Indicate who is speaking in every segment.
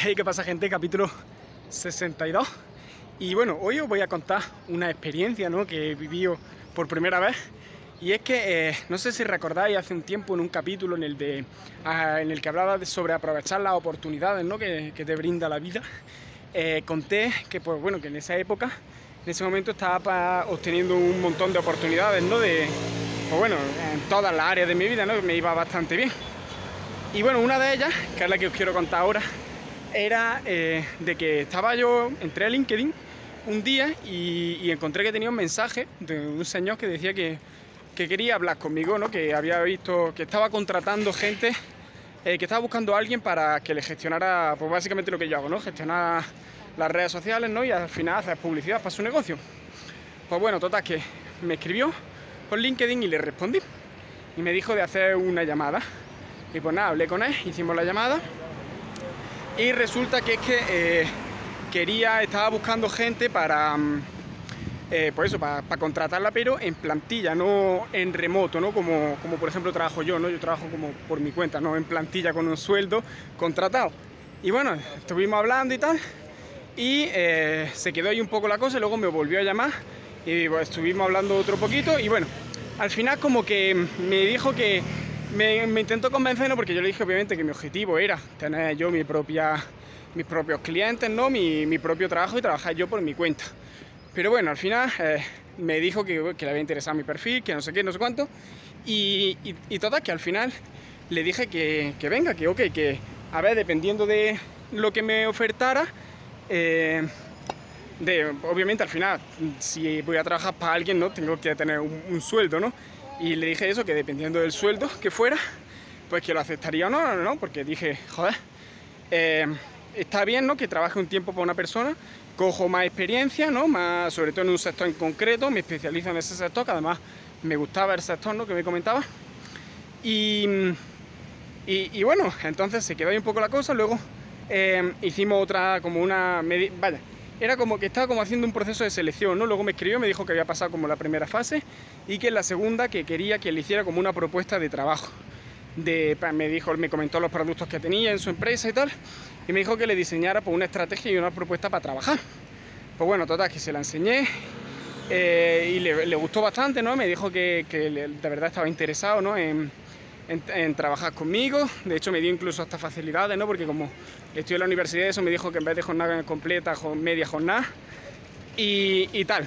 Speaker 1: Hey, ¿qué pasa gente? Capítulo 62. Y bueno, hoy os voy a contar una experiencia ¿no? que he vivido por primera vez. Y es que, eh, no sé si recordáis hace un tiempo en un capítulo en el, de, ah, en el que hablaba sobre aprovechar las oportunidades ¿no? que, que te brinda la vida, eh, conté que, pues, bueno, que en esa época, en ese momento estaba obteniendo un montón de oportunidades, ¿no? De, pues bueno, en todas las áreas de mi vida, ¿no? Me iba bastante bien. Y bueno, una de ellas, que es la que os quiero contar ahora, era eh, de que estaba yo, entré a LinkedIn un día y, encontré que tenía un mensaje de un señor que decía que, que, quería hablar conmigo, ¿no? que había visto que estaba contratando gente, eh, que estaba buscando a alguien para que le gestionara, pues básicamente lo que yo hago, ¿no? gestionar las redes sociales ¿no? y al final hacer publicidad para su negocio. Pues bueno, total, que me escribió por LinkedIn y le respondí. Y me dijo de hacer una llamada. Y pues nada, hablé con él, hicimos la llamada. Y resulta que es que eh, quería, estaba buscando gente para, eh, pues eso, para, contratarla, pero en plantilla, no en remoto, ¿no? Como, como por ejemplo trabajo yo, ¿no? Yo trabajo como por mi cuenta, no en plantilla con un sueldo contratado. Y bueno, estuvimos hablando y tal. Y eh, se quedó ahí un poco la cosa, y luego me volvió a llamar y pues, estuvimos hablando otro poquito y bueno, al final como que me dijo que me, me, intentó convencer, ¿no? porque yo le dije obviamente que mi objetivo era tener yo mi propia, mis propios clientes, ¿no? mi, mi propio trabajo y trabajar yo por mi cuenta. Pero bueno, al final eh, me dijo que, que, le había interesado mi perfil, que no sé qué, no sé cuánto. Y, y, y que al final le dije que, que, venga, que ok, que a ver, dependiendo de lo que me ofertara, eh, de, obviamente al final, si voy a trabajar para alguien, ¿no? Tengo que tener un, un, sueldo, ¿no? Y le dije eso, que dependiendo del sueldo que fuera, pues que lo aceptaría o no, ¿no? Porque dije, joder, eh, está bien, ¿no? Que trabaje un tiempo para una persona, cojo más experiencia, ¿no? Más, sobre todo en un sector en concreto, me especializo en ese sector, que además me gustaba el sector, ¿no? Que me comentaba. Y, y, bueno, entonces se quedó ahí un poco la cosa, luego eh, hicimos otra, como una, vaya, era como que estaba como haciendo un proceso de selección, ¿no? Luego me escribió, me dijo que había pasado como la primera fase y que en la segunda que quería que le hiciera como una propuesta de trabajo. De, me dijo, me comentó los productos que tenía en su empresa y tal, y me dijo que le diseñara pues, una estrategia y una propuesta para trabajar. Pues bueno, total, que se la enseñé eh, y le, gustó bastante, ¿no? Me dijo que, que de verdad estaba interesado, ¿no? En, en, trabajar conmigo. De hecho, me dio incluso hasta facilidades, ¿no? Porque como estoy en la universidad, eso me dijo que en vez de jornada completa, media jornada y, tal.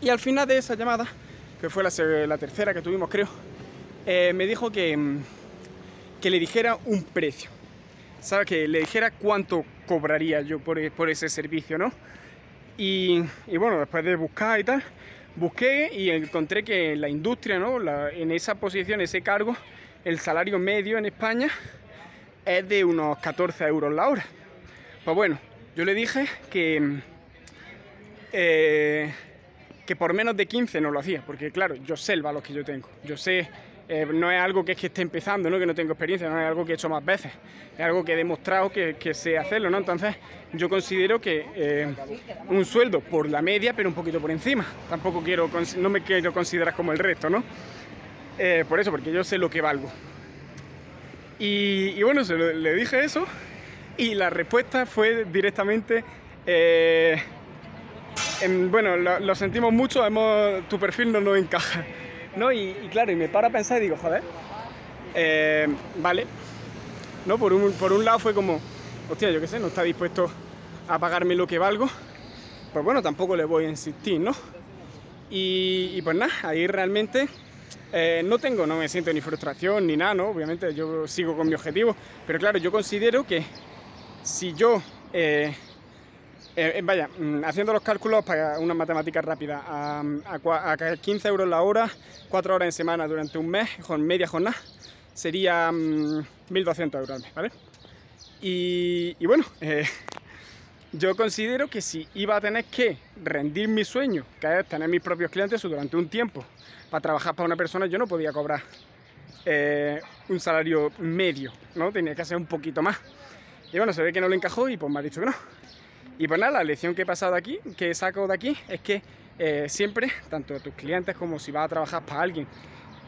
Speaker 1: Y al final de esa llamada, que fue la, tercera que tuvimos, creo, eh, me dijo que, que le dijera un precio. ¿Sabes? Que le dijera cuánto cobraría yo por, por ese servicio, ¿no? Y, y bueno, después de buscar y tal, busqué y encontré que la industria, ¿no? En esa posición, ese cargo, el salario medio en España es de unos 14 euros la hora. Pues bueno, yo le dije que, eh, que por menos de 15 no lo hacía, porque claro, yo sé el valor que yo tengo, yo sé eh, no es algo que es que esté empezando, ¿no? que no tengo experiencia, no es algo que he hecho más veces, es algo que he demostrado que, que sé hacerlo, ¿no? Entonces yo considero que eh, un sueldo por la media, pero un poquito por encima. Tampoco quiero, no me quiero considerar como el resto, ¿no? Eh, por eso, porque yo sé lo que valgo. Y, bueno, le dije eso y la respuesta fue directamente... En, bueno, lo, lo, sentimos mucho, hemos, tu perfil no nos encaja. ¿No? Y, claro, y me paro a pensar y digo, joder, eh, vale, ¿no? Por un, por un lado fue como, hostia, yo qué sé, no está dispuesto a pagarme lo que valgo, pues bueno, tampoco le voy a insistir, ¿no? Y, y pues nada, ahí realmente eh, no tengo, no me siento ni frustración ni nada, ¿no? Obviamente yo sigo con mi objetivo, pero claro, yo considero que si yo eh, eh, vaya, haciendo los cálculos para una matemática rápida, a, a, a, 15 euros la hora, 4 horas en semana durante un mes, con media jornada, sería um, 1.200 euros al mes, ¿vale? Y, bueno, eh, yo considero que si iba a tener que rendir mi sueño, que es tener mis propios clientes durante un tiempo, para trabajar para una persona, yo no podía cobrar eh, un salario medio, ¿no? Tenía que hacer un poquito más. Y bueno, se ve que no le encajó y pues me ha dicho que no. Y pues nada, la lección que he pasado aquí, que saco de aquí, es que eh, siempre, tanto tus clientes como si vas a trabajar para alguien,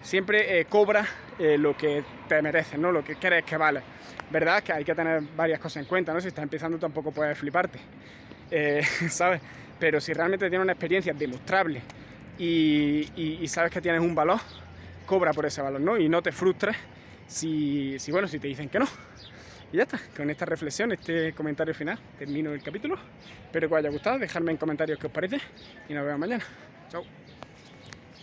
Speaker 1: siempre eh, cobra eh, lo que te mereces, ¿no? Lo que crees que vale. ¿Verdad? Que hay que tener varias cosas en cuenta, ¿no? Si estás empezando tampoco puedes fliparte, eh, ¿sabes? Pero si realmente tienes una experiencia demostrable y, sabes que tienes un valor, cobra por ese valor, ¿no? Y no te frustres si, bueno, si te dicen que no. Y ya está, con esta reflexión, este comentario final, termino el capítulo. Espero que os haya gustado, dejadme en comentarios qué os parece y nos vemos mañana. Chao.